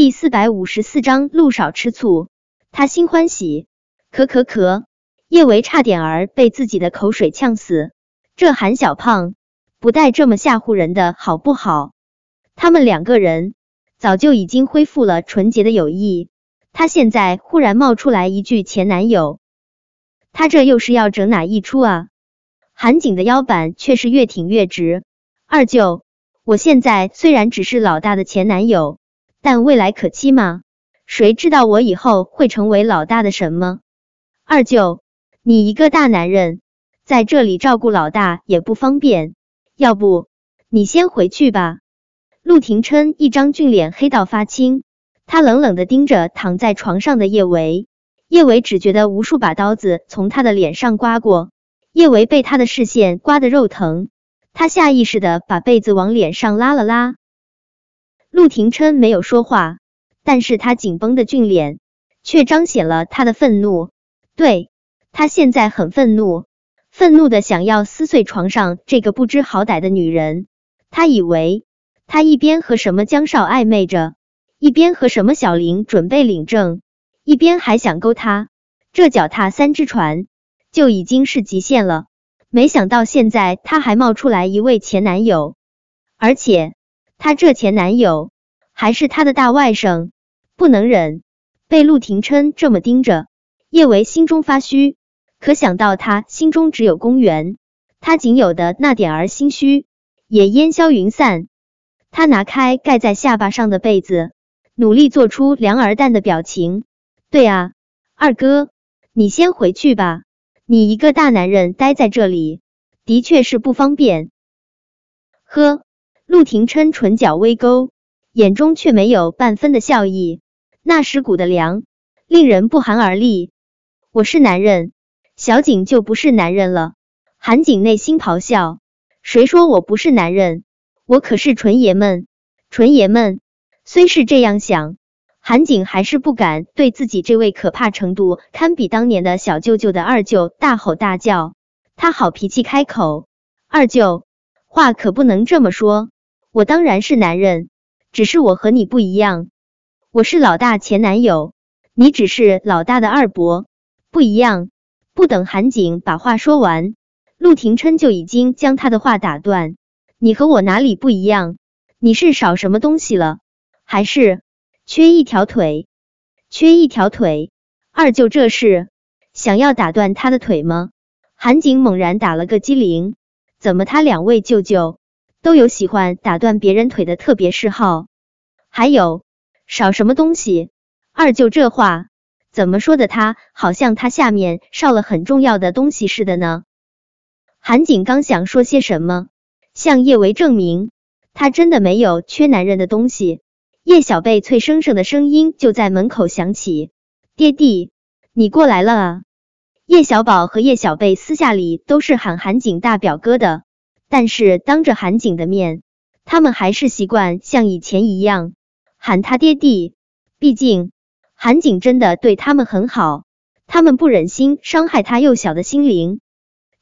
第四百五十四章路少吃醋，他心欢喜。咳咳咳，叶维差点儿被自己的口水呛死。这韩小胖不带这么吓唬人的好不好？他们两个人早就已经恢复了纯洁的友谊，他现在忽然冒出来一句前男友，他这又是要整哪一出啊？韩景的腰板却是越挺越直。二舅，我现在虽然只是老大的前男友。但未来可期吗？谁知道我以后会成为老大的什么？二舅，你一个大男人在这里照顾老大也不方便，要不你先回去吧。陆廷琛一张俊脸黑到发青，他冷冷的盯着躺在床上的叶维。叶维只觉得无数把刀子从他的脸上刮过，叶维被他的视线刮得肉疼，他下意识的把被子往脸上拉了拉。陆廷琛没有说话，但是他紧绷的俊脸却彰显了他的愤怒。对他现在很愤怒，愤怒的想要撕碎床上这个不知好歹的女人。他以为他一边和什么江少暧昧着，一边和什么小林准备领证，一边还想勾他，这脚踏三只船就已经是极限了。没想到现在他还冒出来一位前男友，而且。她这前男友还是她的大外甥，不能忍。被陆廷琛这么盯着，叶维心中发虚。可想到他心中只有公园，他仅有的那点儿心虚也烟消云散。他拿开盖在下巴上的被子，努力做出凉而淡的表情。对啊，二哥，你先回去吧。你一个大男人待在这里，的确是不方便。呵。陆廷琛唇角微勾，眼中却没有半分的笑意，那尸骨的凉，令人不寒而栗。我是男人，小景就不是男人了。韩景内心咆哮：谁说我不是男人？我可是纯爷们，纯爷们。虽是这样想，韩景还是不敢对自己这位可怕程度堪比当年的小舅舅的二舅大吼大叫。他好脾气开口：二舅，话可不能这么说。我当然是男人，只是我和你不一样，我是老大前男友，你只是老大的二伯，不一样。不等韩景把话说完，陆廷琛就已经将他的话打断。你和我哪里不一样？你是少什么东西了？还是缺一条腿？缺一条腿？二舅这是想要打断他的腿吗？韩景猛然打了个激灵，怎么他两位舅舅？都有喜欢打断别人腿的特别嗜好，还有少什么东西？二舅这话怎么说的？他好像他下面少了很重要的东西似的呢。韩景刚想说些什么，向叶维证明他真的没有缺男人的东西，叶小贝脆生生的声音就在门口响起：“爹地，你过来了啊！”叶小宝和叶小贝私下里都是喊韩景大表哥的。但是当着韩景的面，他们还是习惯像以前一样喊他爹地。毕竟韩景真的对他们很好，他们不忍心伤害他幼小的心灵。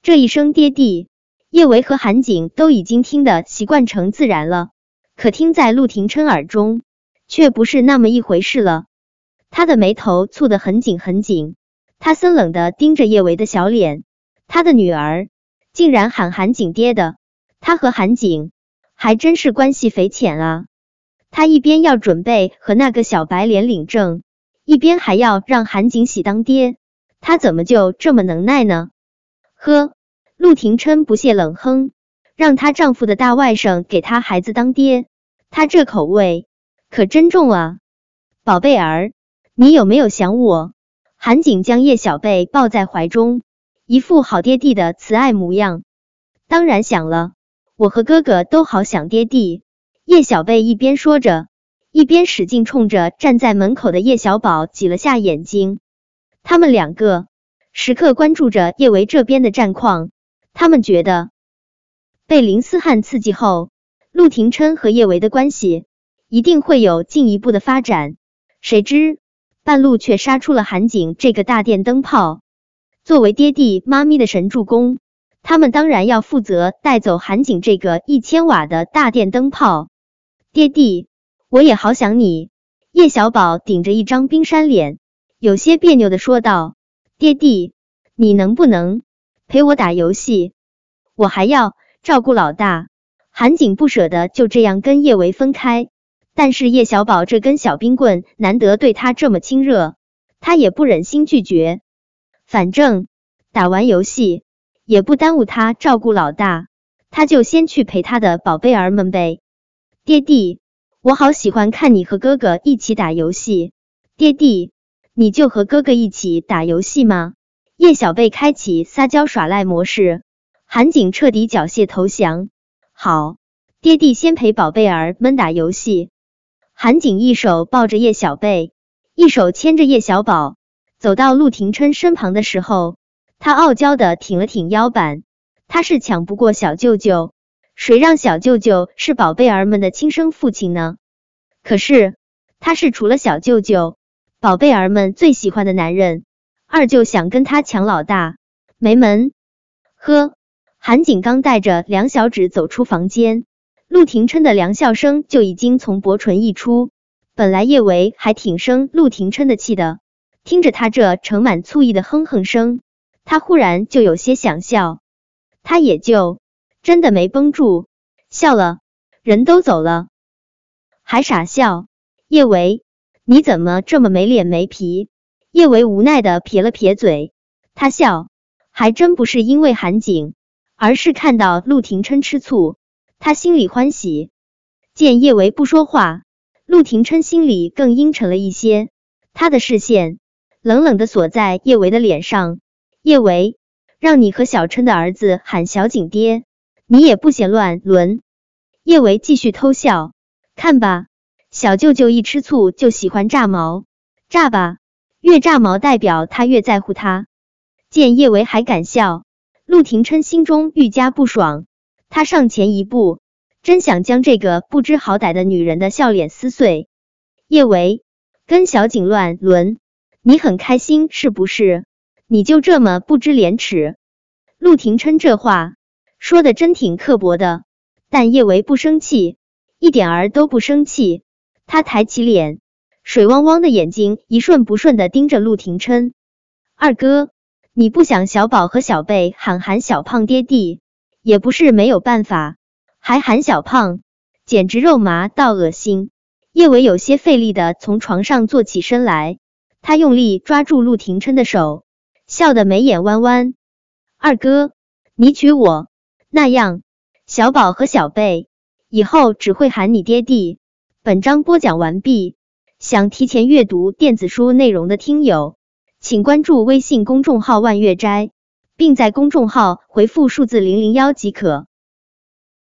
这一声爹地，叶维和韩景都已经听得习惯成自然了，可听在陆廷琛耳中，却不是那么一回事了。他的眉头蹙得很紧很紧，他森冷的盯着叶维的小脸，他的女儿。竟然喊韩景爹的，他和韩景还真是关系匪浅啊！他一边要准备和那个小白脸领证，一边还要让韩景喜当爹，他怎么就这么能耐呢？呵，陆廷琛不屑冷哼，让她丈夫的大外甥给她孩子当爹，他这口味可真重啊！宝贝儿，你有没有想我？韩景将叶小贝抱在怀中。一副好爹地的慈爱模样，当然想了，我和哥哥都好想爹地。叶小贝一边说着，一边使劲冲着站在门口的叶小宝挤了下眼睛。他们两个时刻关注着叶维这边的战况，他们觉得被林思汉刺激后，陆廷琛和叶维的关系一定会有进一步的发展。谁知半路却杀出了韩景这个大电灯泡。作为爹地妈咪的神助攻，他们当然要负责带走韩景这个一千瓦的大电灯泡。爹地，我也好想你。叶小宝顶着一张冰山脸，有些别扭的说道：“爹地，你能不能陪我打游戏？我还要照顾老大。”韩景不舍得就这样跟叶维分开，但是叶小宝这根小冰棍难得对他这么亲热，他也不忍心拒绝。反正打完游戏也不耽误他照顾老大，他就先去陪他的宝贝儿们呗。爹地，我好喜欢看你和哥哥一起打游戏。爹地，你就和哥哥一起打游戏吗？叶小贝开启撒娇耍赖模式，韩景彻底缴械投降。好，爹地先陪宝贝儿们打游戏。韩景一手抱着叶小贝，一手牵着叶小宝。走到陆廷琛身旁的时候，他傲娇的挺了挺腰板。他是抢不过小舅舅，谁让小舅舅是宝贝儿们的亲生父亲呢？可是他是除了小舅舅，宝贝儿们最喜欢的男人。二舅想跟他抢老大，没门！呵，韩景刚带着梁小芷走出房间，陆廷琛的凉笑声就已经从薄唇溢出。本来叶维还挺生陆廷琛的气的。听着他这盛满醋意的哼哼声，他忽然就有些想笑，他也就真的没绷住，笑了，人都走了，还傻笑。叶维，你怎么这么没脸没皮？叶维无奈的撇了撇嘴，他笑，还真不是因为韩景，而是看到陆廷琛吃醋，他心里欢喜。见叶维不说话，陆廷琛心里更阴沉了一些，他的视线。冷冷的锁在叶维的脸上，叶维，让你和小琛的儿子喊小景爹，你也不嫌乱伦。叶维继续偷笑，看吧，小舅舅一吃醋就喜欢炸毛，炸吧，越炸毛代表他越在乎他。见叶维还敢笑，陆廷琛心中愈加不爽，他上前一步，真想将这个不知好歹的女人的笑脸撕碎。叶维，跟小景乱伦。你很开心是不是？你就这么不知廉耻？陆廷琛这话说的真挺刻薄的，但叶维不生气，一点儿都不生气。他抬起脸，水汪汪的眼睛一顺不顺的盯着陆廷琛。二哥，你不想小宝和小贝喊喊小胖爹地，也不是没有办法，还喊小胖，简直肉麻到恶心。叶维有些费力的从床上坐起身来。他用力抓住陆廷琛的手，笑得眉眼弯弯。二哥，你娶我，那样小宝和小贝以后只会喊你爹地。本章播讲完毕。想提前阅读电子书内容的听友，请关注微信公众号万月斋，并在公众号回复数字零零幺即可。